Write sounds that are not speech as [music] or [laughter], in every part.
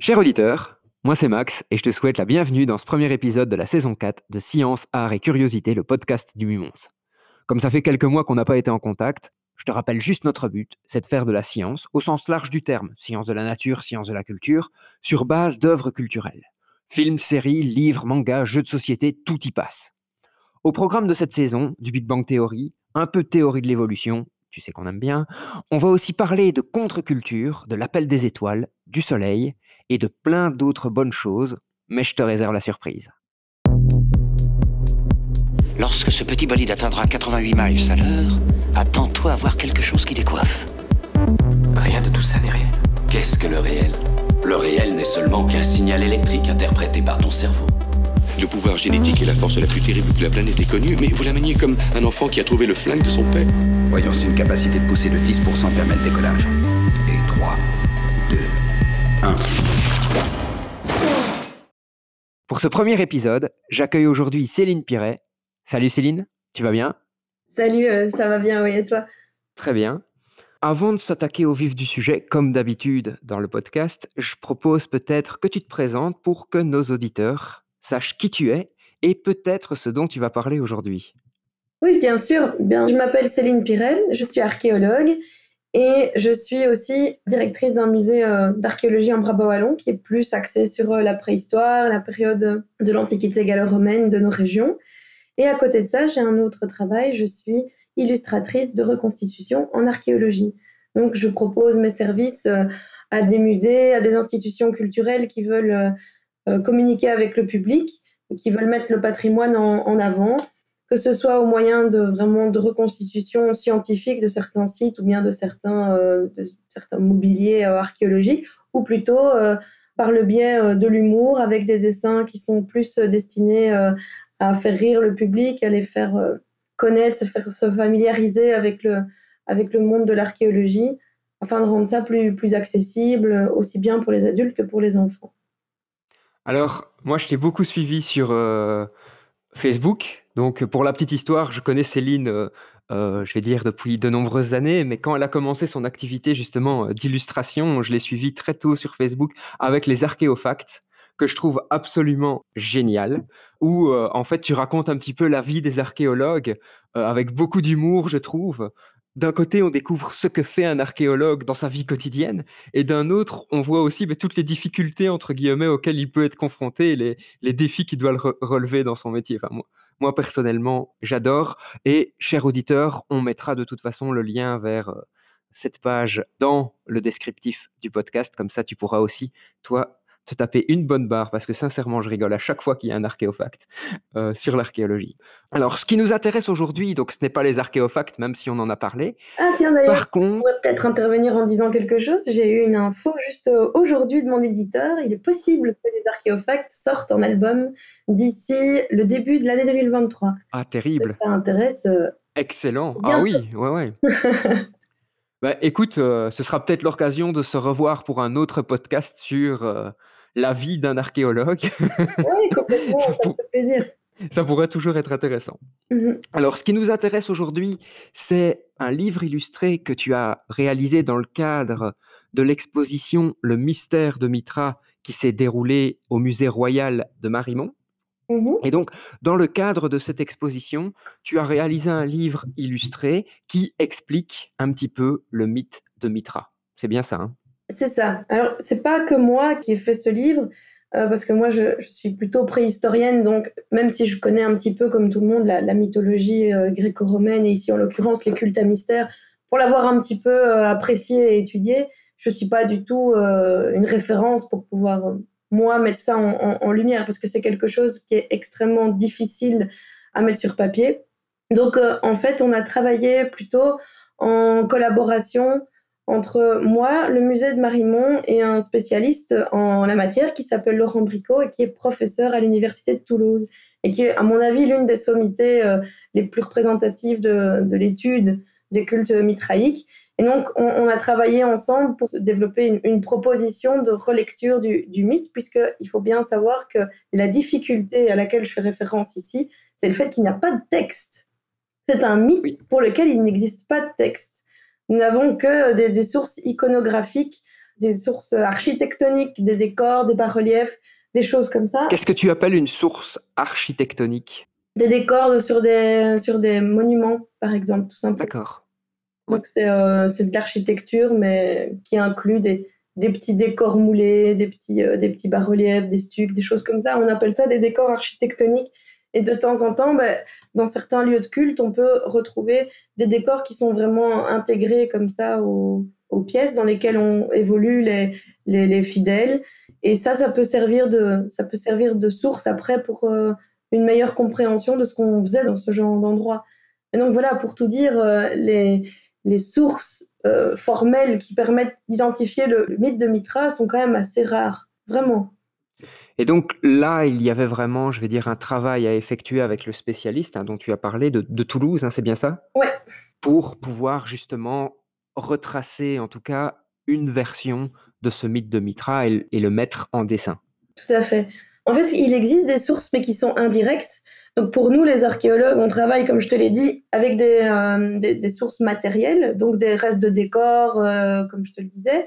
Cher auditeur, moi c'est Max et je te souhaite la bienvenue dans ce premier épisode de la saison 4 de Science, Art et Curiosité, le podcast du Mumons. Comme ça fait quelques mois qu'on n'a pas été en contact, je te rappelle juste notre but, c'est de faire de la science, au sens large du terme, science de la nature, science de la culture, sur base d'œuvres culturelles. Films, séries, livres, mangas, jeux de société, tout y passe. Au programme de cette saison, du Big Bang Theory, un peu théorie de l'évolution, tu sais qu'on aime bien, on va aussi parler de contre-culture, de l'appel des étoiles, du soleil et de plein d'autres bonnes choses, mais je te réserve la surprise. Lorsque ce petit bolide atteindra 88 miles à l'heure, attends-toi à voir quelque chose qui décoiffe. Rien de tout ça n'est réel. Qu'est-ce que le réel? Le réel n'est seulement qu'un signal électrique interprété par ton cerveau. Le pouvoir génétique est la force la plus terrible que la planète ait connue, mais vous la maniez comme un enfant qui a trouvé le flingue de son père. Voyons si une capacité de pousser de 10% permet le décollage. Et 3, 2, 1. Pour ce premier épisode, j'accueille aujourd'hui Céline Piret. Salut Céline, tu vas bien? Salut, euh, ça va bien, oui, et toi? Très bien. Avant de s'attaquer au vif du sujet, comme d'habitude dans le podcast, je propose peut-être que tu te présentes pour que nos auditeurs sachent qui tu es et peut-être ce dont tu vas parler aujourd'hui. Oui, bien sûr. Bien, je m'appelle Céline Piret, je suis archéologue et je suis aussi directrice d'un musée euh, d'archéologie en Brabant-Wallon qui est plus axé sur euh, la préhistoire, la période de l'Antiquité gallo-romaine de nos régions. Et à côté de ça, j'ai un autre travail, je suis illustratrice de reconstitution en archéologie. Donc je propose mes services euh, à des musées, à des institutions culturelles qui veulent communiquer avec le public, qui veulent mettre le patrimoine en, avant que ce soit au moyen de vraiment de reconstitution scientifique de certains sites ou bien de certains, euh, de certains mobiliers euh, archéologiques, ou plutôt euh, par le biais de l'humour avec des dessins qui sont plus destinés à faire rire le public, à les faire connaître, se faire se familiariser avec le, avec le monde de l'archéologie, afin de rendre ça plus, plus accessible, aussi bien pour les adultes que pour les enfants. Alors, moi, je t'ai beaucoup suivi sur Facebook. Donc, pour la petite histoire, je connais Céline, euh, euh, je vais dire, depuis de nombreuses années, mais quand elle a commencé son activité justement euh, d'illustration, je l'ai suivie très tôt sur Facebook avec les archéofacts que je trouve absolument génial, où en fait tu racontes un petit peu la vie des archéologues avec beaucoup d'humour, je trouve d'un côté, on découvre ce que fait un archéologue dans sa vie quotidienne, et d'un autre, on voit aussi bah, toutes les difficultés, entre guillemets, auxquelles il peut être confronté, les, les défis qu'il doit relever dans son métier. Enfin, moi, personnellement, j'adore. Et, cher auditeur, on mettra de toute façon le lien vers euh, cette page dans le descriptif du podcast. Comme ça, tu pourras aussi, toi, te taper une bonne barre parce que sincèrement, je rigole à chaque fois qu'il y a un archéofact euh, sur l'archéologie. Alors, ce qui nous intéresse aujourd'hui, donc ce n'est pas les archéofacts, même si on en a parlé. Ah tiens d'ailleurs, Par contre... on pourrait peut-être intervenir en disant quelque chose. J'ai eu une info juste euh, aujourd'hui de mon éditeur. Il est possible que les archéofacts sortent en album d'ici le début de l'année 2023. Ah terrible. Ça intéresse. Euh, Excellent. Ah oui, ouais ouais. [laughs] Bah, écoute, ce sera peut-être l'occasion de se revoir pour un autre podcast sur la vie d'un archéologue. [laughs] Oui, complètement, ça, fait plaisir. Ça pourrait toujours être intéressant. Mmh Alors, ce qui nous intéresse aujourd'hui, c'est un livre illustré que tu as réalisé dans le cadre de l'exposition Le mystère de Mitra qui s'est déroulée au musée royal de Marimont. Mmh Et donc, dans le cadre de cette exposition, tu as réalisé un livre illustré qui explique un petit peu le mythe de Mitra. C'est bien ça, hein? C'est ça. Alors, c'est pas que moi qui ai fait ce livre, euh, parce que moi, je, suis plutôt préhistorienne, donc même si je connais un petit peu, comme tout le monde, la, mythologie euh, gréco-romaine, et ici, en l'occurrence, les cultes à mystère, pour l'avoir un petit peu euh, apprécié et étudié, je suis pas du tout une référence pour pouvoir, moi, mettre ça en, en lumière, parce que c'est quelque chose qui est extrêmement difficile à mettre sur papier. Donc, en fait, on a travaillé plutôt en collaboration entre moi, le musée de Marimont et un spécialiste en la matière qui s'appelle Laurent Bricot et qui est professeur à l'Université de Toulouse et qui est, à mon avis, l'une des sommités euh, les plus représentatives de, l'étude des cultes mitraïques. Et donc, on, a travaillé ensemble pour développer une, proposition de relecture du, du mythe, puisqu'il faut bien savoir que la difficulté à laquelle je fais référence ici, c'est le fait qu'il n'y a pas de texte. C'est un mythe pour lequel il n'existe pas de texte. Nous n'avons que des, sources iconographiques des sources architectoniques, des décors, des bas-reliefs, des choses comme ça. Qu'est-ce que tu appelles une source architectonique? Des décors sur des, sur des monuments, par exemple, tout simplement. D'accord. Donc c'est euh, c'est de l'architecture, mais qui inclut des, des petits décors moulés, des petits, euh, des petits bas-reliefs, des stucs, des choses comme ça. On appelle ça des décors architectoniques. Et de temps en temps, ben, dans certains lieux de culte, on peut retrouver des décors qui sont vraiment intégrés comme ça aux, pièces dans lesquelles on évolue les, les, les, fidèles. Et ça, ça peut servir de, ça peut servir de source après pour euh, une meilleure compréhension de ce qu'on faisait dans ce genre d'endroit. Et donc voilà, pour tout dire, euh, les, les sources euh, formelles qui permettent d'identifier le, le, mythe de Mitra sont quand même assez rares, vraiment. Et donc là, il y avait vraiment, je vais dire, un travail à effectuer avec le spécialiste hein, dont tu as parlé de, de Toulouse, hein, c'est bien ça? Ouais. Pour pouvoir justement retracer, en tout cas, une version de ce mythe de Mitra et, et le mettre en dessin. Tout à fait. En fait, il existe des sources, mais qui sont indirectes. Donc pour nous, les archéologues, on travaille, comme je te l'ai dit, avec des, euh, des, des, sources matérielles, donc des restes de décors, euh, comme je te le disais.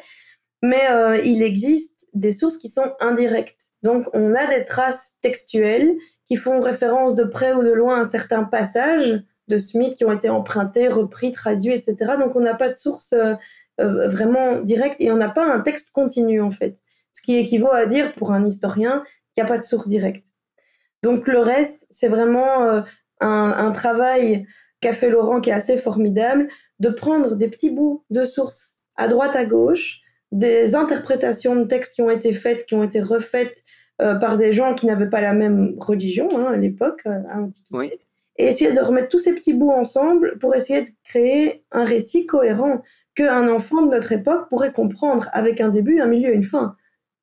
Mais euh, il existe des sources qui sont indirectes. Donc on a des traces textuelles qui font référence de près ou de loin à certains passages de Smith qui ont été empruntés, repris, traduits, etc. Donc on n'a pas de source euh, euh, vraiment directe et on n'a pas un texte continu en fait. Ce qui équivaut à dire pour un historien qu'il n'y a pas de source directe. Donc le reste, c'est vraiment euh, un, un, travail qu'a fait Laurent qui est assez formidable, de prendre des petits bouts de sources à droite, à gauche, des interprétations de textes qui ont été faites, qui ont été refaites euh, par des gens qui n'avaient pas la même religion hein, à l'époque, euh, à l'Antiquité, oui. et essayer de remettre tous ces petits bouts ensemble pour essayer de créer un récit cohérent qu'un enfant de notre époque pourrait comprendre avec un début, un milieu et une fin.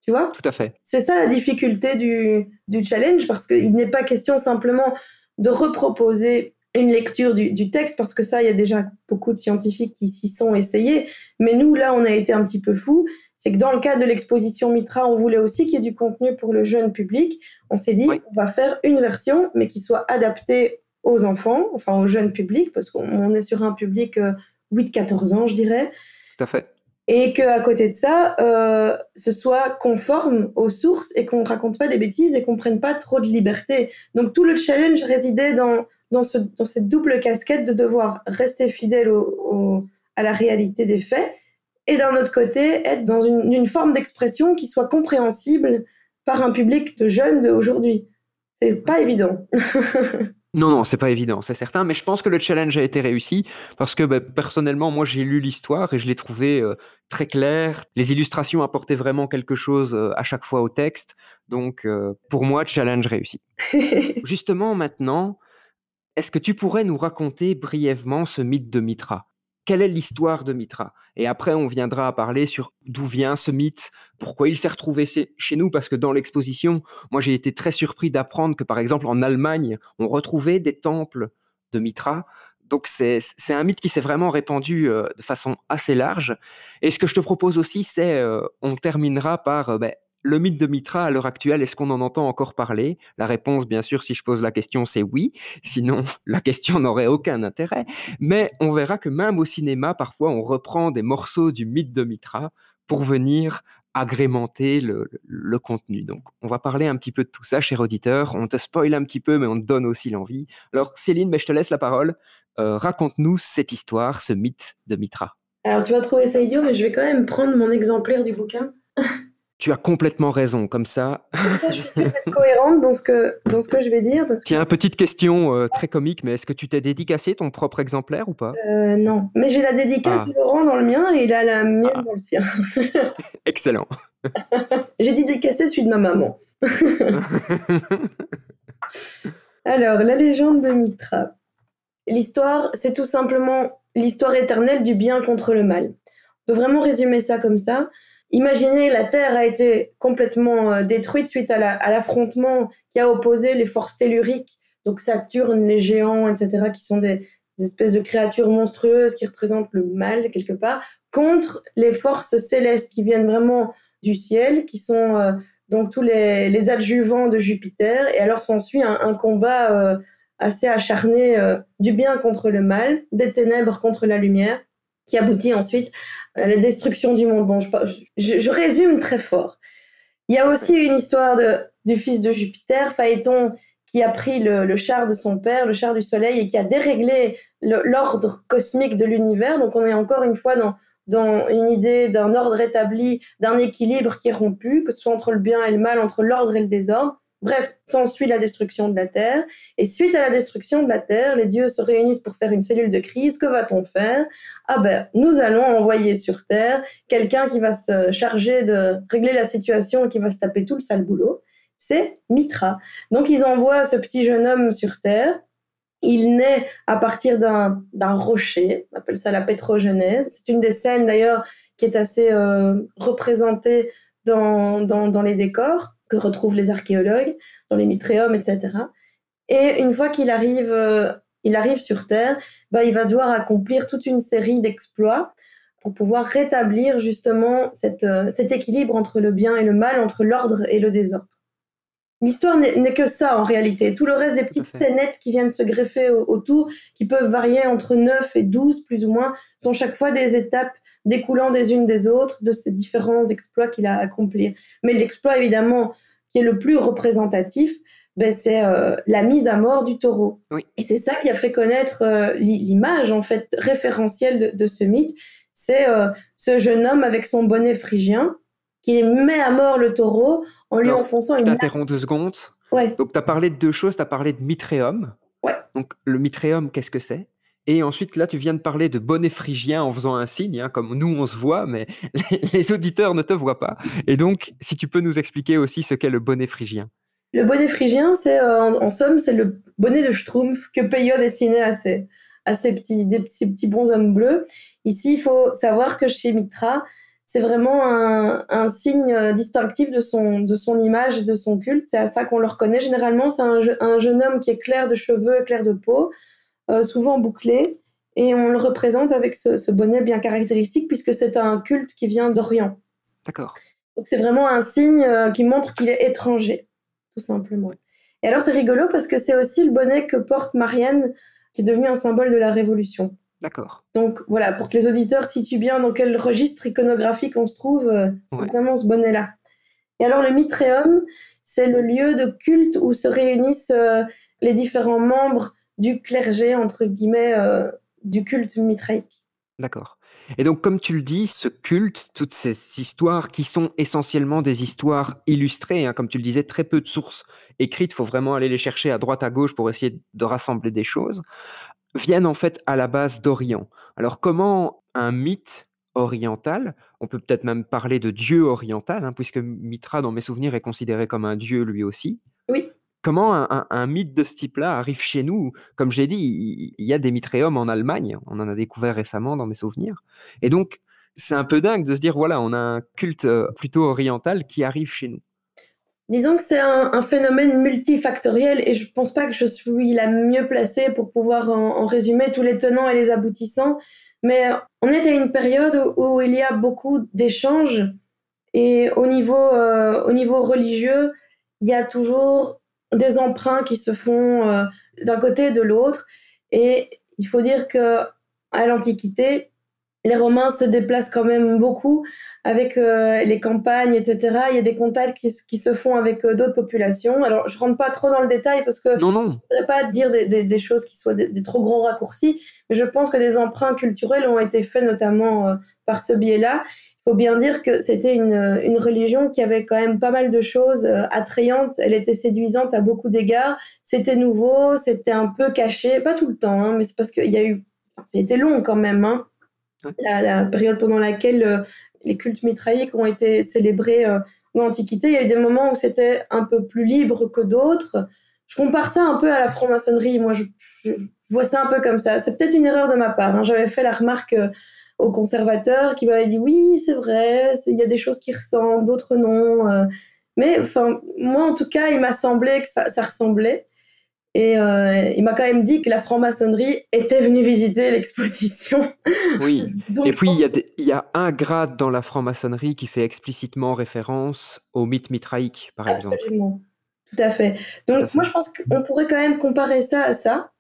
Tu vois? Tout à fait. C'est ça la difficulté du, du challenge, parce qu'il n'est pas question simplement de reproposer une lecture du, du, texte, parce que ça, il y a déjà beaucoup de scientifiques qui s'y sont essayés. Mais nous, là, on a été un petit peu fous. C'est que dans le cadre de l'exposition Mitra, on voulait aussi qu'il y ait du contenu pour le jeune public. On s'est dit, oui. on va faire une version, mais qui soit adaptée aux enfants, enfin au jeune public, parce qu'on est sur un public euh, 8-14 ans, je dirais. Tout à fait. Et qu'à côté de ça, euh, ce soit conforme aux sources et qu'on raconte pas des bêtises et qu'on prenne pas trop de liberté. Donc tout le challenge résidait dans, dans, ce, dans cette double casquette de devoir rester fidèle au, au, à la réalité des faits et d'un autre côté être dans une, une forme d'expression qui soit compréhensible par un public de jeunes d'aujourd'hui. C'est pas évident. [laughs] Non, non, c'est pas évident, c'est certain, mais je pense que le challenge a été réussi parce que bah, personnellement, moi j'ai lu l'histoire et je l'ai trouvé euh, très clair. Les illustrations apportaient vraiment quelque chose euh, à chaque fois au texte, donc euh, pour moi, challenge réussi. [laughs] Justement, maintenant, est-ce que tu pourrais nous raconter brièvement ce mythe de Mitra? Quelle est l'histoire de Mitra? Et après, on viendra parler sur d'où vient ce mythe, pourquoi il s'est retrouvé chez nous, parce que dans l'exposition, moi j'ai été très surpris d'apprendre que par exemple en Allemagne, on retrouvait des temples de Mitra. Donc c'est un mythe qui s'est vraiment répandu euh, de façon assez large. Et ce que je te propose aussi, c'est, euh, on terminera par euh, ben, le mythe de Mitra à l'heure actuelle, est-ce qu'on en entend encore parler? La réponse, bien sûr, si je pose la question, c'est oui. Sinon, [laughs] la question n'aurait aucun intérêt. Mais on verra que même au cinéma, parfois, on reprend des morceaux du mythe de Mitra pour venir agrémenter le, contenu. Donc, on va parler un petit peu de tout ça, cher auditeur. On te spoil un petit peu, mais on te donne aussi l'envie. Alors, Céline, mais je te laisse la parole. Euh, Raconte-nous cette histoire, ce mythe de Mitra. Alors, tu vas trouver ça idiot, mais je vais quand même prendre mon exemplaire du bouquin. [laughs] Tu as complètement raison, comme ça. je suis [laughs] cohérente dans ce que, dans ce que je vais dire. Parce Tiens, que... petite question euh, très comique, mais est-ce que tu t'es dédicacé ton propre exemplaire ou pas? Euh, Non, mais j'ai la dédicace ah. de Laurent dans le mien et il a la mienne ah. dans le sien. [laughs] Excellent. [laughs] j'ai dédicacé celui de ma maman. Alors, la légende de Mitra. L'histoire, c'est tout simplement l'histoire éternelle du bien contre le mal. On peut vraiment résumer ça comme ça. Imaginez, la Terre a été complètement euh, détruite suite à l'affrontement la, qui a opposé les forces telluriques, donc Saturne, les géants, etc., qui sont des, espèces de créatures monstrueuses qui représentent le mal quelque part, contre les forces célestes qui viennent vraiment du ciel, qui sont euh, donc tous les, les, adjuvants de Jupiter. Et alors s'ensuit un, combat euh, assez acharné du bien contre le mal, des ténèbres contre la lumière, qui aboutit ensuite la destruction du monde. Bon, je, je, résume très fort. Il y a aussi une histoire de, du fils de Jupiter, Phaéton, qui a pris le, char de son père, le char du soleil, et qui a déréglé l'ordre cosmique de l'univers. Donc on est encore une fois dans, dans une idée d'un ordre établi, d'un équilibre qui est rompu, que ce soit entre le bien et le mal, entre l'ordre et le désordre. Bref, s'ensuit la destruction de la Terre. Et suite à la destruction de la Terre, les dieux se réunissent pour faire une cellule de crise. Que va-t-on faire? Ah ben, nous allons envoyer sur Terre quelqu'un qui va se charger de régler la situation et qui va se taper tout le sale boulot c'est Mitra. Donc ils envoient ce petit jeune homme sur Terre. Il naît à partir d'un rocher, on appelle ça la pétrogenèse. C'est une des scènes d'ailleurs qui est assez euh, représentée dans, dans, les décors que retrouvent les archéologues, dans les mitréums, etc. Et une fois qu'il arrive, euh, il arrive sur Terre, bah, il va devoir accomplir toute une série d'exploits pour pouvoir rétablir justement cette, euh, cet équilibre entre le bien et le mal, entre l'ordre et le désordre. L'histoire n'est que ça en réalité. Tout le reste des petites scénettes qui viennent se greffer autour, qui peuvent varier entre 9 et 12 plus ou moins, sont chaque fois des étapes découlant des unes des autres de ces différents exploits qu'il a accomplis. Mais l'exploit évidemment qui est le plus représentatif, ben, c'est euh, la mise à mort du taureau. Et c'est ça qui a fait connaître euh, l'image en fait référentielle de, ce mythe. C'est euh, ce jeune homme avec son bonnet phrygien qui met à mort le taureau en lui enfonçant une. Je t'interromps deux secondes. Ouais. Donc, tu as parlé de deux choses. Tu as parlé de mitréum. Ouais. Donc, le mitréum, qu'est-ce que c'est? Et ensuite, là, tu viens de parler de bonnet phrygien en faisant un signe, hein, comme nous, on se voit, mais [laughs] les, auditeurs ne te voient pas. Et donc, si tu peux nous expliquer aussi ce qu'est le bonnet phrygien. Le bonnet phrygien, c'est euh, en, somme, c'est le bonnet de Schtroumpf que Peyo dessinait à ses, à ses petits, des petits, petits bonshommes bleus. Ici, il faut savoir que chez Mitra, c'est vraiment un, signe euh, distinctif de son, de son image et de son culte. C'est à ça qu'on le reconnaît. Généralement, c'est un, jeune homme qui est clair de cheveux, clair de peau, souvent bouclé, et on le représente avec ce, bonnet bien caractéristique puisque c'est un culte qui vient d'Orient. D'accord. Donc c'est vraiment un signe euh, qui montre qu'il est étranger, tout simplement. Et alors c'est rigolo parce que c'est aussi le bonnet que porte Marianne, qui est devenu un symbole de la Révolution. D'accord. Donc voilà, pour que les auditeurs situent bien dans quel registre iconographique on se trouve, euh, c'est vraiment ce bonnet-là. Et alors le mitréum, c'est le lieu de culte où se réunissent euh, les différents membres du clergé, entre guillemets, euh, du culte mitraïque. D'accord. Et donc, comme tu le dis, ce culte, toutes ces histoires qui sont essentiellement des histoires illustrées, hein, comme tu le disais, très peu de sources écrites, il faut vraiment aller les chercher à droite, à gauche pour essayer de rassembler des choses viennent en fait à la base d'Orient. Alors comment un mythe oriental, on peut peut-être même parler de dieu oriental, hein, puisque Mitra, dans mes souvenirs, est considéré comme un dieu lui aussi. Comment un, mythe de ce type-là arrive chez nous? Comme j'ai dit, il y, a des mitréums en Allemagne, on en a découvert récemment dans mes souvenirs. Et donc, c'est un peu dingue de se dire, voilà, on a un culte euh, plutôt oriental qui arrive chez nous. Disons que c'est un, phénomène multifactoriel et je pense pas que je suis la mieux placée pour pouvoir en, résumer tous les tenants et les aboutissants. Mais on est à une période où, il y a beaucoup d'échanges et au niveau, euh, au niveau religieux, il y a toujours des emprunts qui se font euh, d'un côté et de l'autre. Et il faut dire que à l'Antiquité, les Romains se déplacent quand même beaucoup avec euh, les campagnes, etc. Il y a des contacts qui, se font avec euh, d'autres populations. Alors, je rentre pas trop dans le détail parce que non, non. je ne voudrais pas dire des, choses qui soient des, trop gros raccourcis, mais je pense que des emprunts culturels ont été faits notamment par ce biais-là. Faut bien dire que c'était une, une, religion qui avait quand même pas mal de choses attrayantes. Elle était séduisante à beaucoup d'égards. C'était nouveau, c'était un peu caché, pas tout le temps, hein, mais c'est parce qu'il y a eu, ça a été long quand même. Hein, la, la, période pendant laquelle les cultes mitraïques ont été célébrés euh, dans l'Antiquité. Il y a eu des moments où c'était un peu plus libre que d'autres. Je compare ça un peu à la franc-maçonnerie. Moi, je, vois ça un peu comme ça. C'est peut-être une erreur de ma part. Hein. J'avais fait la remarque euh, au conservateur qui m'avait dit oui, c'est vrai, il y a des choses qui ressemblent, d'autres non. Euh. mais enfin, moi, en tout cas, il m'a semblé que ça, ça ressemblait. Et euh, il m'a quand même dit que la franc-maçonnerie était venue visiter l'exposition. [laughs] Oui. [laughs] et puis, il y, a un grade dans la franc-maçonnerie qui fait explicitement référence au mythe mitraïque, par exemple. Absolument. Tout à fait. Donc, moi, je pense qu'on pourrait quand même comparer ça à ça.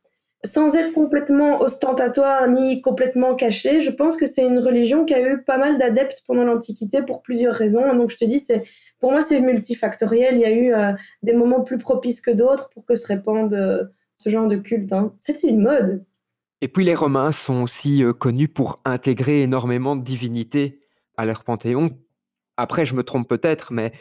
Sans être complètement ostentatoire ni complètement cachée, je pense que c'est une religion qui a eu pas mal d'adeptes pendant l'Antiquité pour plusieurs raisons. Donc je te dis, c'est pour moi c'est multifactoriel. Il y a eu euh, des moments plus propices que d'autres pour que se répande euh, ce genre de culte. Hein. C'était une mode. Et puis les Romains sont aussi euh, connus pour intégrer énormément de divinités à leur panthéon. Après, je me trompe peut-être, mais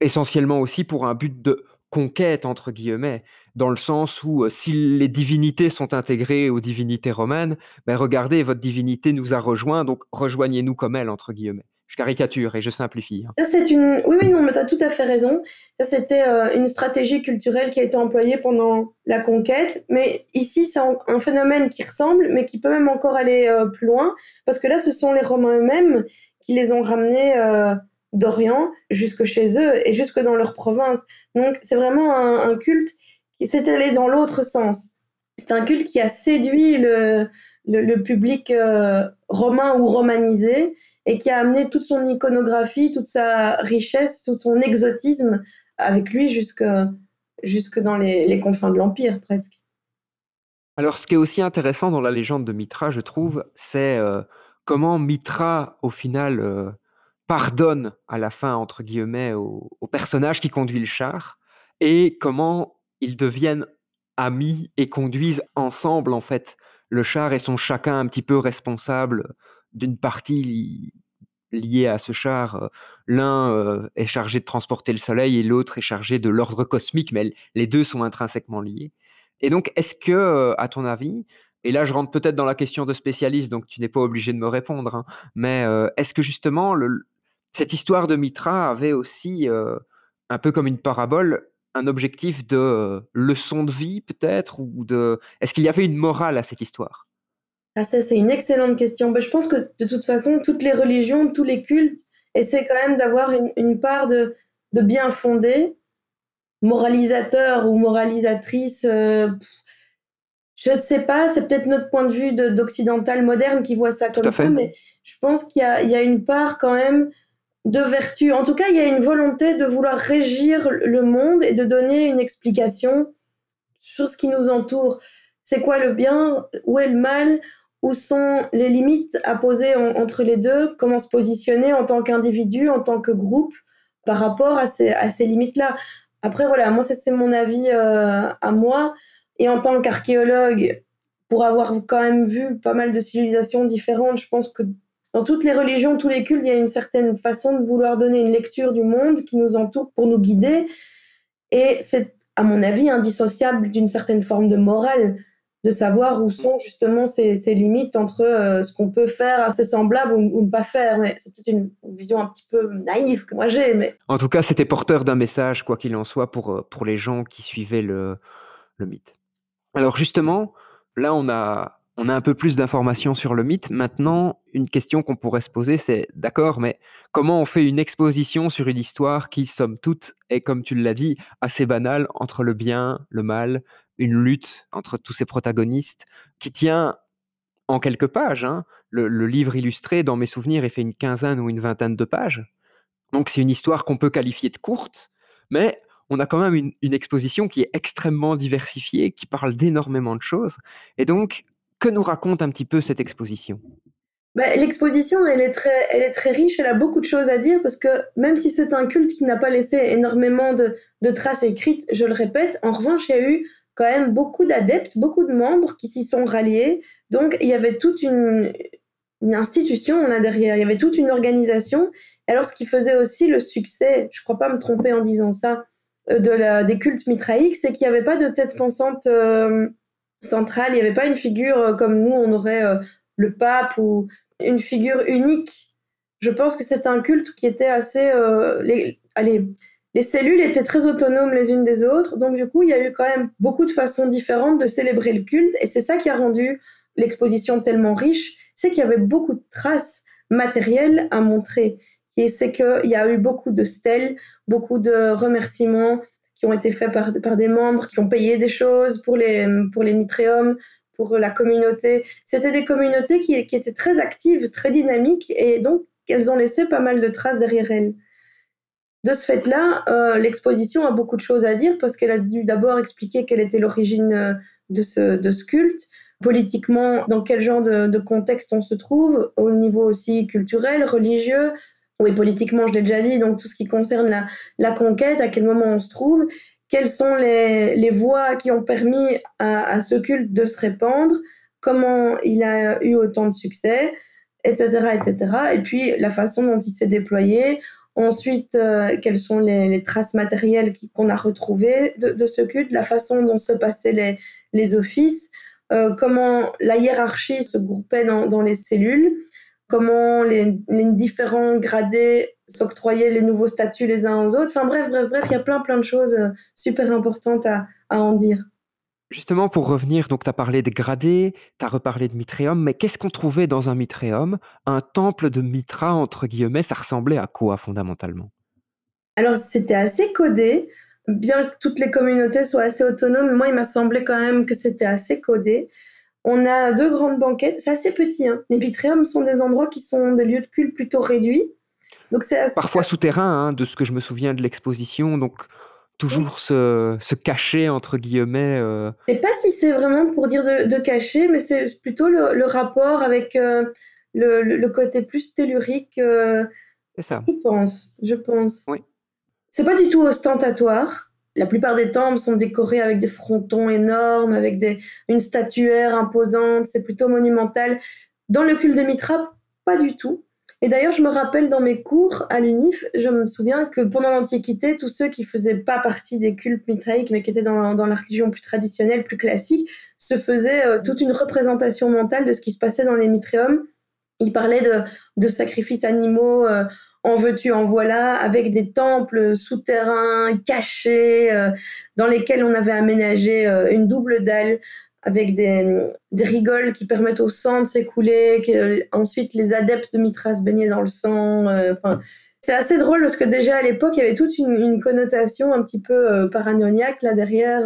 essentiellement aussi pour un but de conquête, entre guillemets, dans le sens où euh, si les divinités sont intégrées aux divinités romaines, ben regardez, votre divinité nous a rejoints, donc rejoignez-nous comme elle, entre guillemets. Je caricature et je simplifie. Hein. c'est une... Oui, oui, non, mais tu as tout à fait raison. Ça, c'était euh, une stratégie culturelle qui a été employée pendant la conquête. Mais ici, c'est un, phénomène qui ressemble, mais qui peut même encore aller euh, plus loin. Parce que là, ce sont les Romains eux-mêmes qui les ont ramenés d'Orient jusque chez eux et jusque dans leur province. Donc c'est vraiment un, culte qui s'est allé dans l'autre sens. C'est un culte qui a séduit le, le, public euh, romain ou romanisé et qui a amené toute son iconographie, toute sa richesse, tout son exotisme avec lui jusque, jusque dans les, confins de l'Empire presque. Alors ce qui est aussi intéressant dans la légende de Mitra, je trouve, c'est euh, comment Mitra, au final, euh, pardonne à la fin, entre guillemets, au, personnage qui conduit le char et comment ils deviennent amis et conduisent ensemble, en fait, le char et sont chacun un petit peu responsables d'une partie liée à ce char. L'un euh, est chargé de transporter le soleil et l'autre est chargé de l'ordre cosmique, mais les deux sont intrinsèquement liés. Et donc, est-ce que, euh, à ton avis, et là je rentre peut-être dans la question de spécialiste, donc tu n'es pas obligé de me répondre, hein, mais euh, est-ce que justement cette histoire de Mitra avait aussi, euh, un peu comme une parabole, un objectif de euh, leçon de vie peut-être ou de est-ce qu'il y avait une morale à cette histoire? Ah, ça c'est une excellente question. Bah, je pense que de toute façon toutes les religions, tous les cultes essaient quand même d'avoir une, part de, bien fondé, moralisateur ou moralisatrice. Euh, je ne sais pas, c'est peut-être notre point de vue d'occidental moderne qui voit ça comme ça, mais je pense qu'il y, y a, une part quand même de vertu. En tout cas, il y a une volonté de vouloir régir le monde et de donner une explication sur ce qui nous entoure. C'est quoi le bien Où est le mal Où sont les limites à poser entre les deux Comment se positionner en tant qu'individu, en tant que groupe par rapport à ces, à ces limites-là Après, voilà, moi, c'est mon avis euh, à moi. Et en tant qu'archéologue, pour avoir quand même vu pas mal de civilisations différentes, je pense que dans toutes les religions, tous les cultes, il y a une certaine façon de vouloir donner une lecture du monde qui nous entoure pour nous guider. Et c'est, à mon avis, indissociable d'une certaine forme de morale, de savoir où sont justement ces, limites entre euh, ce qu'on peut faire assez semblable ou, ne pas faire. Mais c'est peut-être une, vision un petit peu naïve que moi j'ai. Mais... En tout cas, c'était porteur d'un message, quoi qu'il en soit, pour, euh, pour les gens qui suivaient le, le mythe. Alors justement, là, on a, on a un peu plus d'informations sur le mythe. Maintenant, une question qu'on pourrait se poser, c'est d'accord, mais comment on fait une exposition sur une histoire qui, somme toute, est, comme tu l'as dit, assez banale entre le bien, le mal, une lutte entre tous ces protagonistes, qui tient en quelques pages. Hein. Le, livre illustré, dans mes souvenirs, est fait une quinzaine ou une vingtaine de pages. Donc c'est une histoire qu'on peut qualifier de courte, mais on a quand même une, une, exposition qui est extrêmement diversifiée, qui parle d'énormément de choses. Et donc, que nous raconte un petit peu cette exposition? Bah, L'exposition, elle, est très, elle est très riche, elle a beaucoup de choses à dire, parce que même si c'est un culte qui n'a pas laissé énormément de, traces écrites, je le répète, en revanche, il y a eu quand même beaucoup d'adeptes, beaucoup de membres qui s'y sont ralliés. Donc, il y avait toute une, institution là derrière, il y avait toute une organisation. Alors, ce qui faisait aussi le succès, je ne crois pas me tromper en disant ça, euh, de la, des cultes mitraïques, c'est qu'il n'y avait pas de tête pensante euh, centrale. Il n'y avait pas une figure euh, comme nous, on aurait euh, le pape ou une figure unique. Je pense que c'est un culte qui était assez... Euh, les, allez, les cellules étaient très autonomes les unes des autres, donc du coup, il y a eu quand même beaucoup de façons différentes de célébrer le culte, et c'est ça qui a rendu l'exposition tellement riche, c'est qu'il y avait beaucoup de traces matérielles à montrer. Et c'est qu'il y a eu beaucoup de stèles, beaucoup de remerciements, ont été faits par, par des membres, qui ont payé des choses pour les, pour les mitréums, pour la communauté. C'était des communautés qui, qui, étaient très actives, très dynamiques, et donc elles ont laissé pas mal de traces derrière elles. De ce fait-là, euh, l'exposition a beaucoup de choses à dire parce qu'elle a dû d'abord expliquer quelle était l'origine euh, de ce, de ce culte politiquement, dans quel genre de, contexte on se trouve, au niveau aussi culturel, religieux. Oui, politiquement, je l'ai déjà dit, donc tout ce qui concerne la, la, conquête, à quel moment on se trouve, quelles sont les, les voies qui ont permis à, à, ce culte de se répandre, comment il a eu autant de succès, etc., etc. Et puis la façon dont il s'est déployé. Ensuite, euh, quelles sont les, les traces matérielles qu'on a retrouvées de, de, ce culte, la façon dont se passaient les, les offices, euh, comment la hiérarchie se groupait dans, les cellules, comment les, différents gradés s'octroyaient les nouveaux statuts les uns aux autres. Enfin bref, bref, bref, il y a plein, plein de choses euh, super importantes à, en dire. Justement, pour revenir, donc tu as parlé des gradés, tu as reparlé de Mitréum, mais qu'est-ce qu'on trouvait dans un Mitréum? Un temple de Mitra, entre guillemets, ça ressemblait à quoi fondamentalement? Alors, c'était assez codé bien que toutes les communautés soient assez autonomes, moi, il m'a semblé quand même que c'était assez codé. On a deux grandes banquettes, c'est assez petit. Hein. Les bitréums sont des endroits qui sont des lieux de culte plutôt réduits. Donc c'est assez... Parfois souterrains, hein, de ce que je me souviens de l'exposition. Donc toujours se, se, cacher, entre guillemets. Euh... Je sais pas si c'est vraiment pour dire de, cacher, mais c'est plutôt le, rapport avec euh, le, le, côté plus tellurique. Euh, c'est ça. Je pense, je pense. Oui. C'est pas du tout ostentatoire. La plupart des temples sont décorés avec des frontons énormes, avec des, une statuaire imposante. C'est plutôt monumental. Dans le culte de Mitra, pas du tout. Et d'ailleurs, je me rappelle dans mes cours à l'UNIF, je me souviens que pendant l'Antiquité, tous ceux qui faisaient pas partie des cultes mitraïques, mais qui étaient dans, dans la religion plus traditionnelle, plus classique, se faisaient euh, toute une représentation mentale de ce qui se passait dans les mitréums. Ils parlaient de, de sacrifices animaux euh, en veux-tu, en voilà, avec des temples souterrains cachés euh, dans lesquels on avait aménagé euh, une double dalle avec des, des, rigoles qui permettent au sang de s'écouler, que euh, ensuite les adeptes de Mitra se baignaient dans le sang. Enfin, c'est assez drôle parce que déjà à l'époque, il y avait toute une, connotation un petit peu paranoïaque là derrière,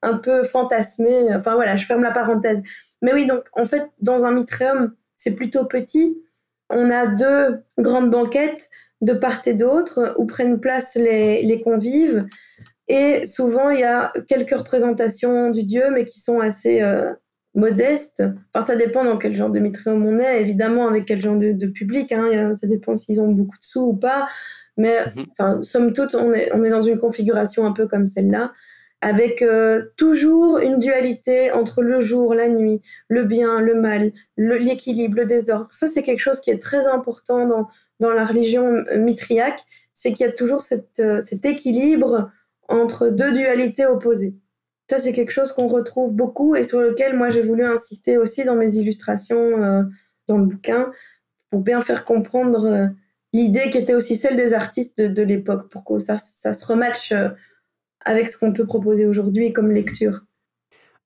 un peu fantasmée. Enfin voilà, je ferme la parenthèse. Mais oui, donc en fait, dans un mitréum, c'est plutôt petit on a deux grandes banquettes de part et d'autre où prennent place les, convives. Et souvent, il y a quelques représentations du dieu, mais qui sont assez euh, modestes. Enfin, ça dépend dans quel genre de mitrium on est, évidemment, avec quel genre de, public. Hein. Ça dépend s'ils ont beaucoup de sous ou pas. Mais, enfin, somme toute, on est, on est dans une configuration un peu comme celle-là avec euh, toujours une dualité entre le jour, la nuit, le bien, le mal, l'équilibre, le, désordre. Ça, c'est quelque chose qui est très important dans, dans la religion mitriaque, c'est qu'il y a toujours cette, euh, cet équilibre entre deux dualités opposées. Ça, c'est quelque chose qu'on retrouve beaucoup et sur lequel moi j'ai voulu insister aussi dans mes illustrations euh, dans le bouquin pour bien faire comprendre l'idée qui était aussi celle des artistes de, l'époque, pour que ça, ça se rematche avec ce qu'on peut proposer aujourd'hui comme lecture.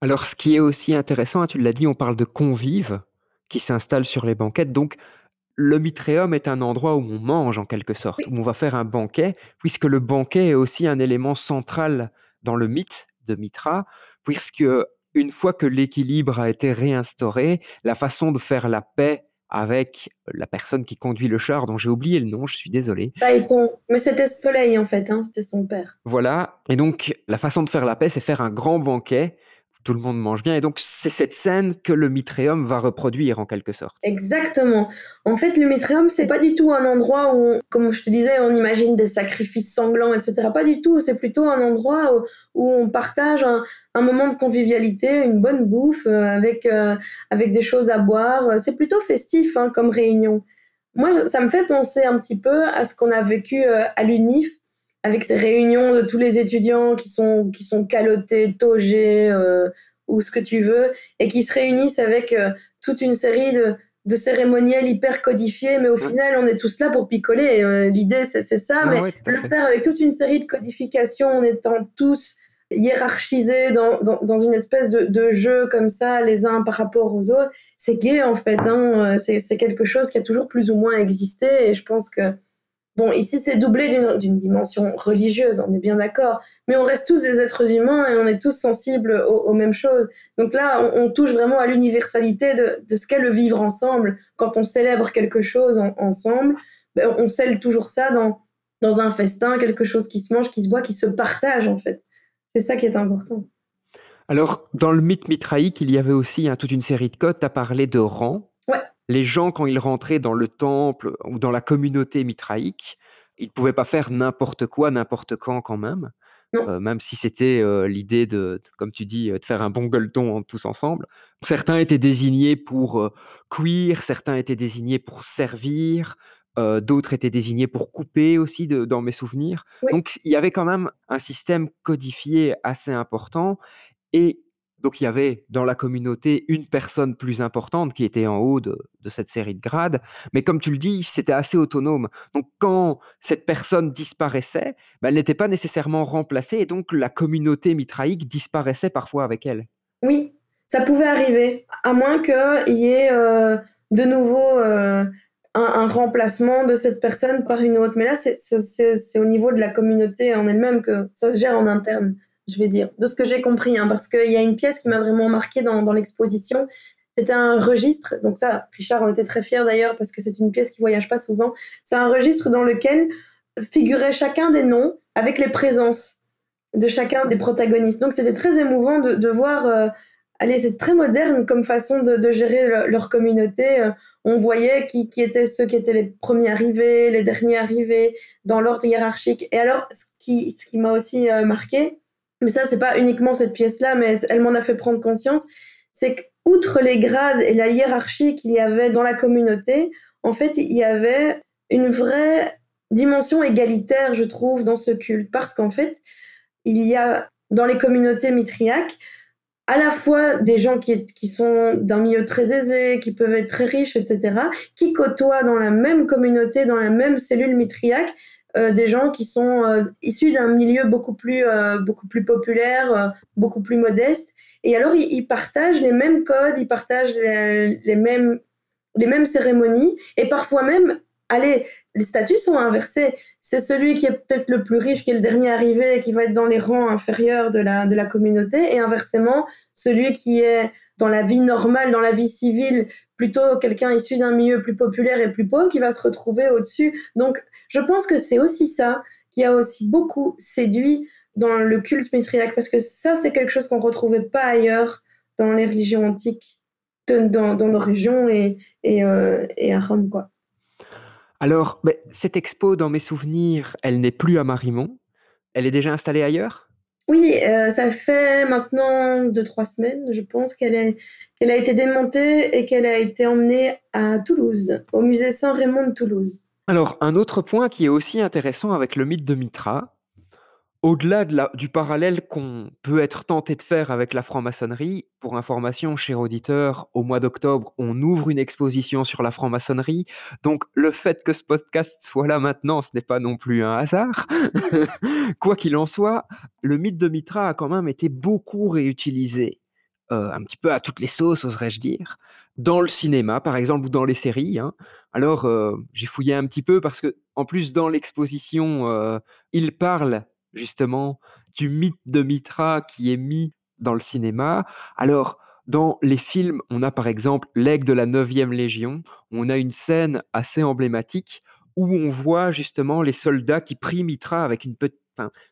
Alors, ce qui est aussi intéressant, hein, tu l'as dit, on parle de convives qui s'installent sur les banquettes. Donc, le mitréum est un endroit où on mange en quelque sorte, où on va faire un banquet, puisque le banquet est aussi un élément central dans le mythe de Mitra, puisque une fois que l'équilibre a été réinstauré, la façon de faire la paix avec la personne qui conduit le char dont j'ai oublié le nom, je suis désolé. Mais c'était Soleil en fait, hein, c'était son père. Voilà, et donc la façon de faire la paix, c'est faire un grand banquet tout le monde mange bien. Et donc, c'est cette scène que le Mitréum va reproduire en quelque sorte. Exactement. En fait, le Mitréum, c'est pas du tout un endroit où, comme je te disais, on imagine des sacrifices sanglants, etc. Pas du tout. C'est plutôt un endroit où, on partage un, moment de convivialité, une bonne bouffe, euh, avec, euh, avec des choses à boire. C'est plutôt festif hein, comme réunion. Moi, ça me fait penser un petit peu à ce qu'on a vécu euh, à l'UNIF avec ces réunions de tous les étudiants qui sont, qui sont calotés, togés, euh, ou ce que tu veux, et qui se réunissent avec euh, toute une série de, de cérémoniels hyper codifiés, mais au final, on est tous là pour picoler. Euh, l'idée, c'est ça, ah mais le faire avec toute une série de codifications, en étant tous hiérarchisés dans, dans, dans une espèce de, de, jeu comme ça, les uns par rapport aux autres, c'est gay en fait. Hein, c'est quelque chose qui a toujours plus ou moins existé, et je pense que Bon, ici, c'est doublé d'une dimension religieuse, on est bien d'accord, mais on reste tous des êtres humains et on est tous sensibles aux, mêmes choses. Donc là, on, touche vraiment à l'universalité de, ce qu'est le vivre ensemble. Quand on célèbre quelque chose ensemble, ben, on scelle toujours ça dans, dans un festin, quelque chose qui se mange, qui se boit, qui se partage en fait. C'est ça qui est important. Alors, dans le mythe mitraïque, il y avait aussi hein, toute une série de codes. Tu as parlé de rang. Ouais. Les gens, quand ils rentraient dans le temple ou dans la communauté mitraïque, ils ne pouvaient pas faire n'importe quoi, n'importe quand quand même. Euh, même si c'était euh, l'idée de, de- comme tu dis, euh, de faire un bon gueuleton en- tous ensemble. Certains étaient désignés pour cuire, certains étaient désignés pour servir, d'autres étaient désignés pour couper aussi, de- dans mes souvenirs. Oui. Donc il y avait quand même un système codifié assez important. Et donc, il y avait dans la communauté une personne plus importante qui était en haut de, cette série de grades. Mais comme tu le dis, c'était assez autonome. Donc, quand cette personne disparaissait, ben, elle n'était pas nécessairement remplacée. Et donc, la communauté mitraïque disparaissait parfois avec elle. Oui, ça pouvait arriver, à moins qu'il y ait euh, de nouveau euh, un, un remplacement de cette personne par une autre. Mais là, c'est au niveau de la communauté en elle-même que ça se gère en interne, je vais dire, de ce que j'ai compris. hein, parce qu'il y a une pièce qui m'a vraiment marqué dans, l'exposition. C'était un registre, donc ça, Richard en était très fier d'ailleurs, parce que c'est une pièce qui voyage pas souvent. C'est un registre dans lequel figuraient chacun des noms avec les présences de chacun des protagonistes. Donc c'était très émouvant de, voir... euh, Allez, c'est très moderne comme façon de, gérer le- leur communauté. Euh, On voyait qui, qui étaient ceux qui étaient les premiers arrivés, les derniers arrivés, dans l'ordre hiérarchique. Et alors, ce qui, ce qui m'a aussi euh, marqué, mais ça, c'est pas uniquement cette pièce-là, mais elle m'en a fait prendre conscience, c'est qu'outre les grades et la hiérarchie qu'il y avait dans la communauté, en fait, il y avait une vraie dimension égalitaire, je trouve, dans ce culte. Parce qu'en fait, il y a dans les communautés mitriaques à la fois des gens qui, qui sont d'un milieu très aisé, qui peuvent être très riches, etc., qui côtoient dans la même communauté, dans la même cellule mitriaque, des gens qui sont euh, issus d'un milieu beaucoup plus, euh, beaucoup plus populaire, euh, beaucoup plus modeste. Et alors, ils, ils partagent les mêmes codes, ils partagent les, les mêmes, les mêmes cérémonies, et parfois même, allez, les statuts sont inversés. C'est celui qui est peut-être le plus riche, qui est le dernier arrivé, qui va être dans les rangs inférieurs de la, de la communauté, et inversement, celui qui est dans la vie normale, dans la vie civile, plutôt quelqu'un issu d'un milieu plus populaire et plus pauvre, qui va se retrouver au-dessus. Donc, je pense que c'est aussi ça qui a aussi beaucoup séduit dans le culte mitriaque, parce que ça, c'est quelque chose qu'on retrouvait pas ailleurs dans les religions antiques, dans, dans nos régions et, et, euh, à Rome, quoi. Alors, ben, cette expo, dans mes souvenirs, elle n'est plus à Marimont. Elle est déjà installée ailleurs? Oui, euh, ça fait maintenant deux, trois semaines, je pense, qu'elle a été démontée et qu'elle a été emmenée à Toulouse, au musée Saint-Raymond de Toulouse. Alors, un autre point qui est aussi intéressant avec le mythe de Mitra, au-delà du parallèle qu'on peut être tenté de faire avec la franc-maçonnerie, pour information, cher auditeur, au mois d'octobre, on ouvre une exposition sur la franc-maçonnerie. Donc, le fait que ce podcast soit là maintenant, ce n'est pas non plus un hasard. [laughs] Quoi qu'il en soit, le mythe de Mitra a quand même été beaucoup réutilisé, euh, un petit peu à toutes les sauces, oserais-je dire, dans le cinéma, par exemple, ou dans les séries. hein. Alors, euh, j'ai fouillé un petit peu parce que, en plus, dans l'exposition, euh, il parle justement du mythe de Mitra qui est mis dans le cinéma. Alors, dans les films, on a par exemple L'aigle de la 9e Légion, on a une scène assez emblématique où on voit justement les soldats qui prient Mitra avec une petite,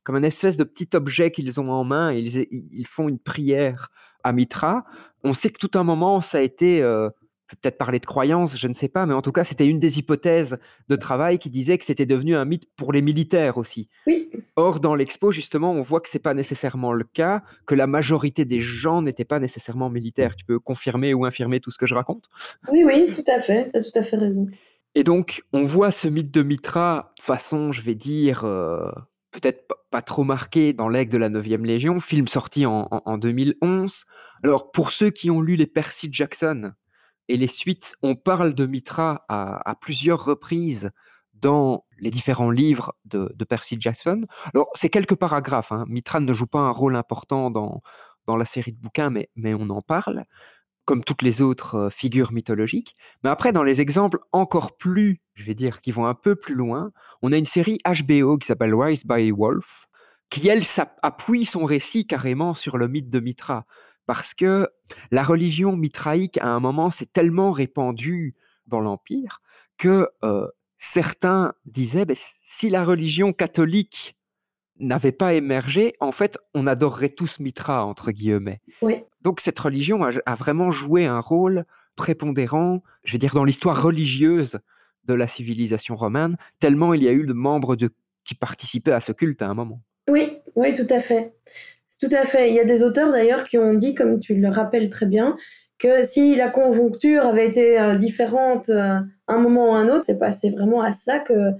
comme un espèce de petit objet qu'ils ont en main et ils, ils font une prière à Mitra. On sait que tout un moment, ça a été, euh, peut-être parler de croyance, je ne sais pas, mais en tout cas, c'était une des hypothèses de travail qui disait que c'était devenu un mythe pour les militaires aussi. Oui, Or, dans l'expo, justement, on voit que c'est pas nécessairement le cas, que la majorité des gens n'étaient pas nécessairement militaires. Tu peux confirmer ou infirmer tout ce que je raconte oui, oui, tout à fait, tu as tout à fait raison. Et donc, on voit ce mythe de Mitra, façon, je vais dire, euh, peut-être pas, trop marqué dans l'aigle de la 9e Légion, film sorti en, en- en 2011. Alors, pour ceux qui ont lu les Percy Jackson et les suites, on parle de Mitra à, plusieurs reprises dans les différents livres de, Percy Jackson. Alors, c'est quelques paragraphes. Hein. Mitra ne joue pas un rôle important dans, dans la série de bouquins, mais, mais on en parle, comme toutes les autres euh, figures mythologiques. Mais après, dans les exemples encore plus, je vais dire, qui vont un peu plus loin, on a une série HBO qui s'appelle Rise by Wolf, qui, elle, appuie son récit carrément sur le mythe de Mitra. Parce que la religion mitraïque, à un moment, s'est tellement répandue dans l'Empire que euh, certains disaient, ben, si la religion catholique n'avait pas émergé, en fait, on adorerait tous Mitra, entre guillemets. Oui. Donc cette religion a, a vraiment joué un rôle prépondérant, je veux dire, dans l'histoire religieuse de la civilisation romaine, tellement il y a eu de membres de, qui participaient à ce culte à un moment. Oui, oui, tout à fait. Tout à fait. Il y a des auteurs d'ailleurs qui ont dit, comme tu le rappelles très bien, que si la conjoncture avait été euh, différente euh, un moment ou un autre, c'est passé vraiment à ça que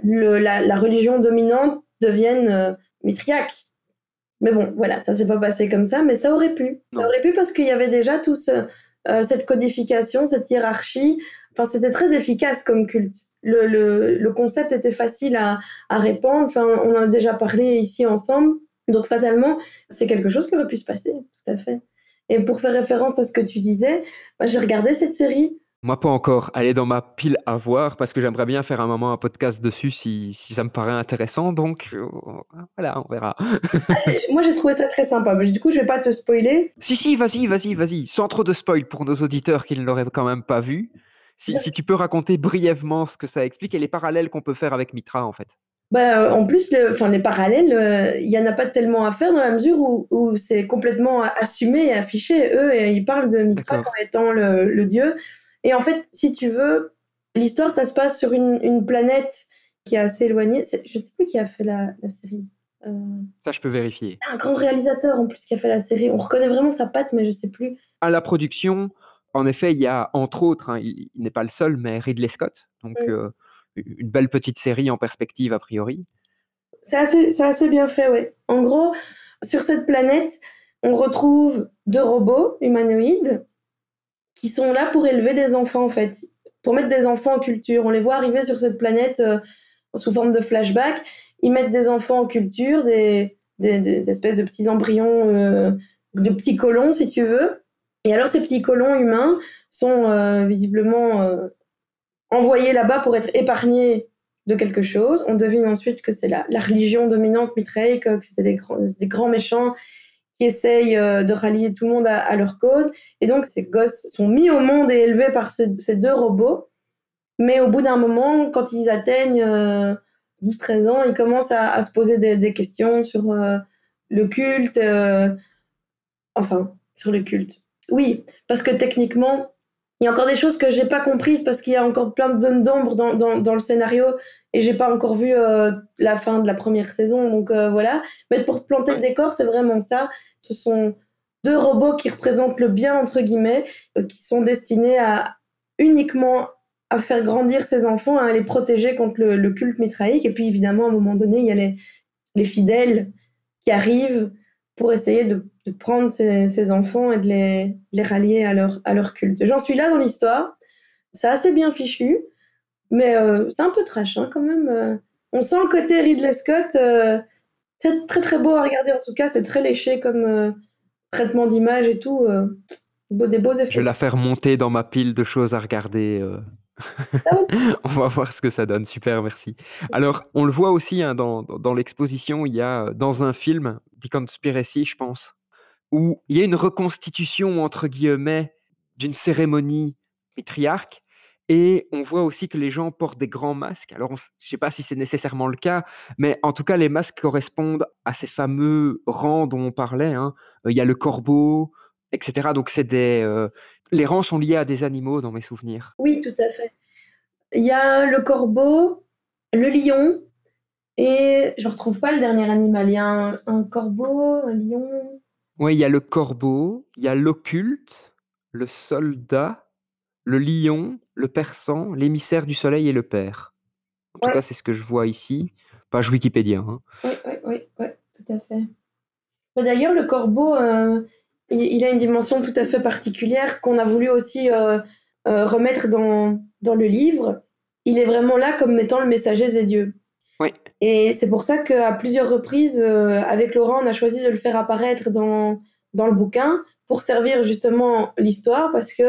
le, la, la, religion dominante devienne euh, mitriaque. Mais bon, voilà, ça s'est pas passé comme ça, mais ça aurait pu. Ça aurait pu parce qu'il y avait déjà tout ce, euh, cette codification, cette hiérarchie. Enfin, c'était très efficace comme culte. Le, le, le concept était facile à, à répandre. Enfin, on en a déjà parlé ici ensemble. Donc, fatalement, c'est quelque chose qui aurait pu se passer, tout à fait. Et pour faire référence à ce que tu disais, bah, j'ai regardé cette série. Moi, pas encore. Elle est dans ma pile à voir parce que j'aimerais bien faire un moment un podcast dessus si, si ça me paraît intéressant. Donc, euh, voilà, on verra. [laughs] Moi, j'ai trouvé ça très sympa. Mais du coup, je vais pas te spoiler. Si, si, vas-y, vas-y, vas-y. Sans trop de spoil pour nos auditeurs qui ne l'auraient quand même pas vu. Si, si tu peux raconter brièvement ce que ça explique et les parallèles qu'on peut faire avec Mitra, en fait. Bah, euh, en plus, le, enfin, les parallèles, euh, il y en a pas tellement à faire dans la mesure où, où c'est complètement assumé et affiché. Eux, et ils parlent de Mitra comme étant le, le dieu. Et en fait, si tu veux, l'histoire, ça se passe sur une, une planète qui est assez éloignée. Je sais plus qui a fait la, la série. Euh, Ça, je peux vérifier. un grand réalisateur en plus qui a fait la série. On reconnaît vraiment sa patte, mais je sais plus. À la production, en effet, il y a entre autres, hein, il, il n'est pas le seul, mais Ridley Scott. Donc, Mm. euh, une belle petite série en perspective, a priori. C'est assez, bien fait, oui. En gros, sur cette planète, on retrouve deux robots humanoïdes qui sont là pour élever des enfants, en fait, pour mettre des enfants en culture. On les voit arriver sur cette planète euh, sous forme de flashback. Ils mettent des enfants en culture, des espèces de petits embryons, euh, de petits colons, si tu veux. Et alors, ces petits colons humains sont euh, visiblement envoyés là-bas pour être épargnés de quelque chose. On devine ensuite que c'est la, la religion dominante mitraïque, que c'était des, grands- méchants qui essayent euh, de rallier tout le monde à, leur cause. Et donc ces gosses sont mis au monde et élevés par ces, deux robots. Mais au bout d'un moment, quand ils atteignent euh, 12-13 ans, ils commencent à, se poser des, des questions sur euh, le culte. euh, enfin, sur le culte. Oui, parce que techniquement, il y a encore des choses que j'ai pas comprises parce qu'il y a encore plein de zones d'ombre dans, dans, dans le scénario et j'ai pas encore vu euh, la fin de la première saison. Donc euh, voilà. Mais pour planter le décor, c'est vraiment ça. Ce sont deux robots qui représentent le bien, entre guillemets, euh, qui sont destinés à uniquement à faire grandir ces enfants, à les protéger contre le, le culte mitraïque. Et puis évidemment, à un moment donné, il y a les, les fidèles qui arrivent pour essayer de, de prendre ces, ces enfants et de les, de les rallier à leur, à leur culte. J'en suis là dans l'histoire. C'est assez bien fichu, mais euh, c'est un peu trash hein, quand même. euh. on sent le côté Ridley Scott. euh, c'est très très beau à regarder en tout cas. C'est très léché comme euh, traitement d'image et tout. des beaux effets. Je vais la faire monter dans ma pile de choses à regarder. Ah [laughs] on va voir ce que ça donne. Super, merci. Alors, on le voit aussi hein, dans, dans- dans l'exposition, il y a dans un film, The Conspiracy, je pense, où il y a une reconstitution, entre guillemets, d'une cérémonie mitriarque. Et on voit aussi que les gens portent des grands masques. Alors, je ne sais pas si c'est nécessairement le cas, mais en tout cas, les masques correspondent à ces fameux rangs dont on parlait. hein. Euh, Il y a le corbeau, etc. Donc, c'est des, euh, les rangs sont liés à des animaux dans mes souvenirs. Oui, tout à fait. Il y a le corbeau, le lion, et je ne retrouve pas le dernier animal. Il y a un corbeau, un lion. Oui, il y a le corbeau, il y a l'occulte, le soldat, le lion, le persan, l'émissaire du soleil et le père. En tout Ouais. cas, c'est ce que je vois ici. Page Wikipédia. hein. Oui, oui, oui, oui, tout à fait. Mais D'ailleurs, le corbeau, euh, il, il a une dimension tout à fait particulière qu'on a voulu aussi euh, euh, remettre dans, dans le livre. Il est vraiment là comme étant le messager des dieux. Et c'est pour ça qu'à plusieurs reprises, euh, avec Laurent, on a choisi de le faire apparaître dans, dans le bouquin pour servir justement l'histoire, parce que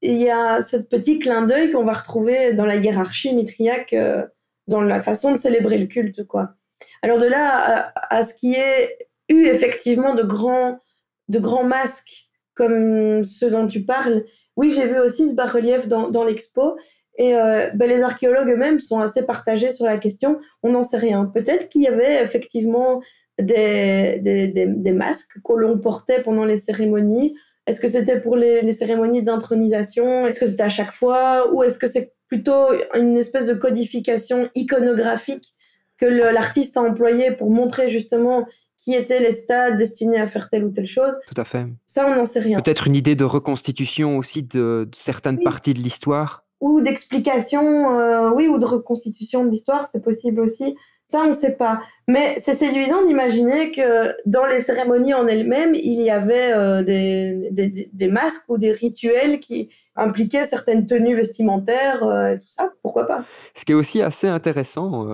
il y a ce petit clin d'œil qu'on va retrouver dans la hiérarchie mitriaque, euh, dans la façon de célébrer le culte, quoi. Alors de là à, à ce qui est eu effectivement de grands, de grands masques comme ceux dont tu parles, oui, j'ai vu aussi ce bas-relief dans, dans l'expo, Et euh, ben, les archéologues eux-mêmes sont assez partagés sur la question. On n'en sait rien. Peut-être qu'il y avait effectivement des, des, des, masques que l'on portait pendant les cérémonies. Est-ce que c'était pour les, les cérémonies d'intronisation? Est-ce que c'était à chaque fois? Ou est-ce que c'est plutôt une espèce de codification iconographique que l'artiste a employé pour montrer justement qui étaient les stades destinés à faire telle ou telle chose? Tout à fait. Ça, on n'en sait rien. Peut-être une idée de reconstitution aussi de, certaines parties de l'histoire? Ou d'explication, euh, oui, ou de reconstitution de l'histoire, c'est possible aussi. Ça, on ne sait pas. Mais c'est séduisant d'imaginer que dans les cérémonies en elles-mêmes, il y avait euh, des, masques ou des rituels qui impliquaient certaines tenues vestimentaires, euh, tout ça. Pourquoi pas? Ce qui est aussi assez intéressant,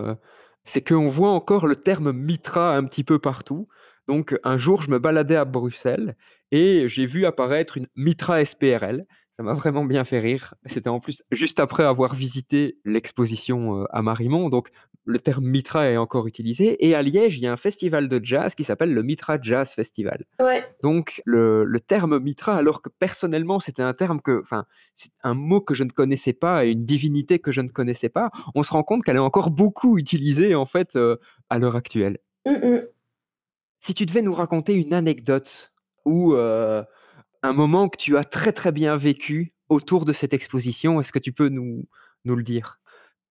c'est qu'on voit encore le terme mitra un petit peu partout. Donc un jour, je me baladais à Bruxelles et j'ai vu apparaître une mitra SPRL. Ça m'a vraiment bien fait rire. C'était en plus juste après avoir visité l'exposition à Marimont. Donc, le terme Mitra est encore utilisé. Et à Liège, il y a un festival de jazz qui s'appelle le Mitra Jazz Festival. Donc, le, terme Mitra, alors que personnellement, c'était un terme que, enfin, c'est un mot que je ne connaissais pas et une divinité que je ne connaissais pas, on se rend compte qu'elle est encore beaucoup utilisée, en fait, à l'heure actuelle. Si tu devais nous raconter une anecdote ou un moment que tu as très très bien vécu autour de cette exposition. Est-ce que tu peux nous, nous le dire?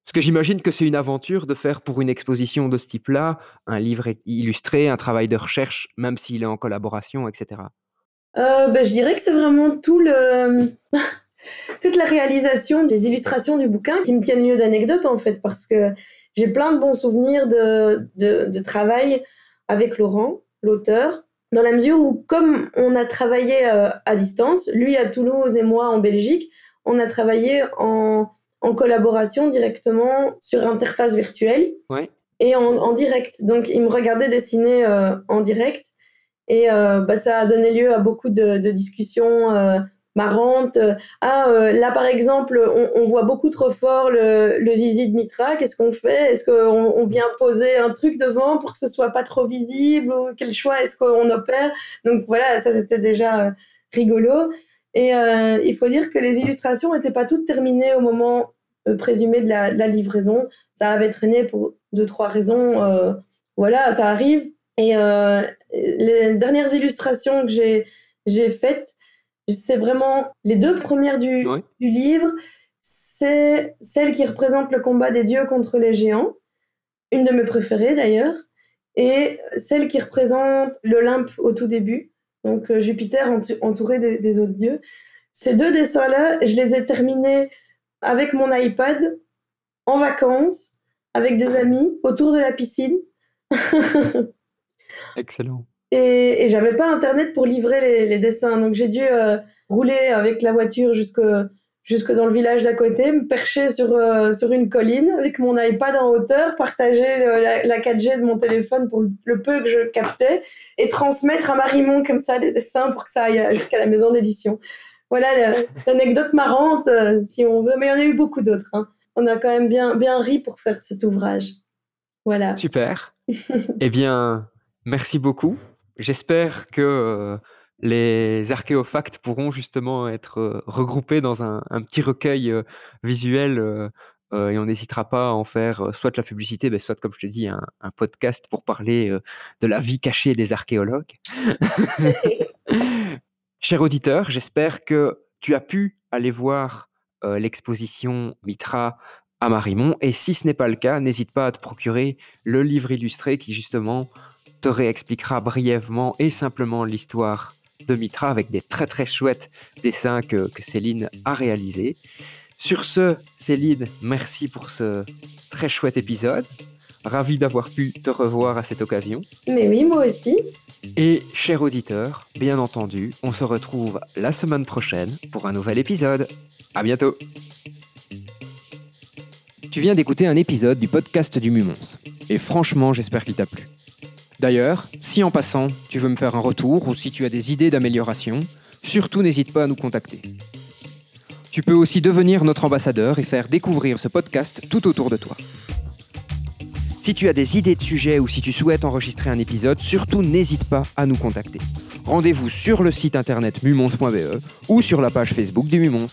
Parce que j'imagine que c'est une aventure de faire pour une exposition de ce type-là un livre illustré, un travail de recherche, même s'il est en collaboration, etc. Euh, ben, je dirais que c'est vraiment tout le... [laughs] toute la réalisation des illustrations du bouquin qui me tiennent lieu d'anecdote en fait, parce que j'ai plein de bons souvenirs de, de travail avec Laurent, l'auteur, dans la mesure où, comme on a travaillé euh, à distance, lui à Toulouse et moi en Belgique, on a travaillé en, en collaboration directement sur interface virtuelle et en, en, direct. Donc, il me regardait dessiner euh, en direct et euh, bah, ça a donné lieu à beaucoup de, de discussions marrante. Ah, euh, là par exemple, on, voit beaucoup trop fort le, zizi de Mitra. Qu'est-ce qu'on fait? Est-ce qu'on on vient poser un truc devant pour que ce soit pas trop visible ou quel choix est-ce qu'on opère? Donc voilà, ça c'était déjà euh, rigolo. Et euh, il faut dire que les illustrations n'étaient pas toutes terminées au moment présumé de la, livraison. Ça avait traîné pour deux trois raisons. voilà, ça arrive. Et les dernières illustrations que j'ai faites, c'est vraiment les deux premières du, du livre. C'est celle qui représente le combat des dieux contre les géants, une de mes préférées d'ailleurs, et celle qui représente l'Olympe au tout début, donc euh, Jupiter entouré des, autres dieux. Ces deux dessins-là, je les ai terminés avec mon iPad, en vacances, avec des amis, autour de la piscine. [laughs] Excellent. Et, et j'avais pas internet pour livrer les, dessins, donc j'ai dû euh, rouler avec la voiture jusque jusque dans le village d'à côté, me percher sur euh, sur une colline avec mon iPad en hauteur, partager la, 4G de mon téléphone pour le peu que je captais et transmettre à Marimont comme ça les dessins pour que ça aille jusqu'à la maison d'édition. Voilà l'anecdote marrante, euh, si on veut, mais il y en a eu beaucoup d'autres. Hein. On a quand même bien bien ri pour faire cet ouvrage. Voilà. Super. eh bien, merci beaucoup. J'espère que les archéofacts pourront justement être regroupés dans un, petit recueil euh, visuel et on n'hésitera pas à en faire soit de la publicité, mais soit, comme je te dis, un, podcast pour parler de la vie cachée des archéologues. [laughs] [laughs] Cher auditeur, j'espère que tu as pu aller voir l'exposition Mitra à Marimont. Et si ce n'est pas le cas, n'hésite pas à te procurer le livre illustré qui justement te réexpliquera brièvement et simplement l'histoire de Mitra avec des très très chouettes dessins que, Céline a réalisés. Sur ce, Céline, merci pour ce très chouette épisode. Ravi d'avoir pu te revoir à cette occasion. Mais oui, moi aussi. Et cher auditeur, bien entendu, on se retrouve la semaine prochaine pour un nouvel épisode. À bientôt. Tu viens d'écouter un épisode du podcast du Mumons. Et franchement, j'espère qu'il t'a plu. D'ailleurs, si en passant, tu veux me faire un retour ou si tu as des idées d'amélioration, surtout n'hésite pas à nous contacter. Tu peux aussi devenir notre ambassadeur et faire découvrir ce podcast tout autour de toi. Si tu as des idées de sujets ou si tu souhaites enregistrer un épisode, surtout n'hésite pas à nous contacter. Rendez-vous sur le site internet mumons.be ou sur la page Facebook du Mumons.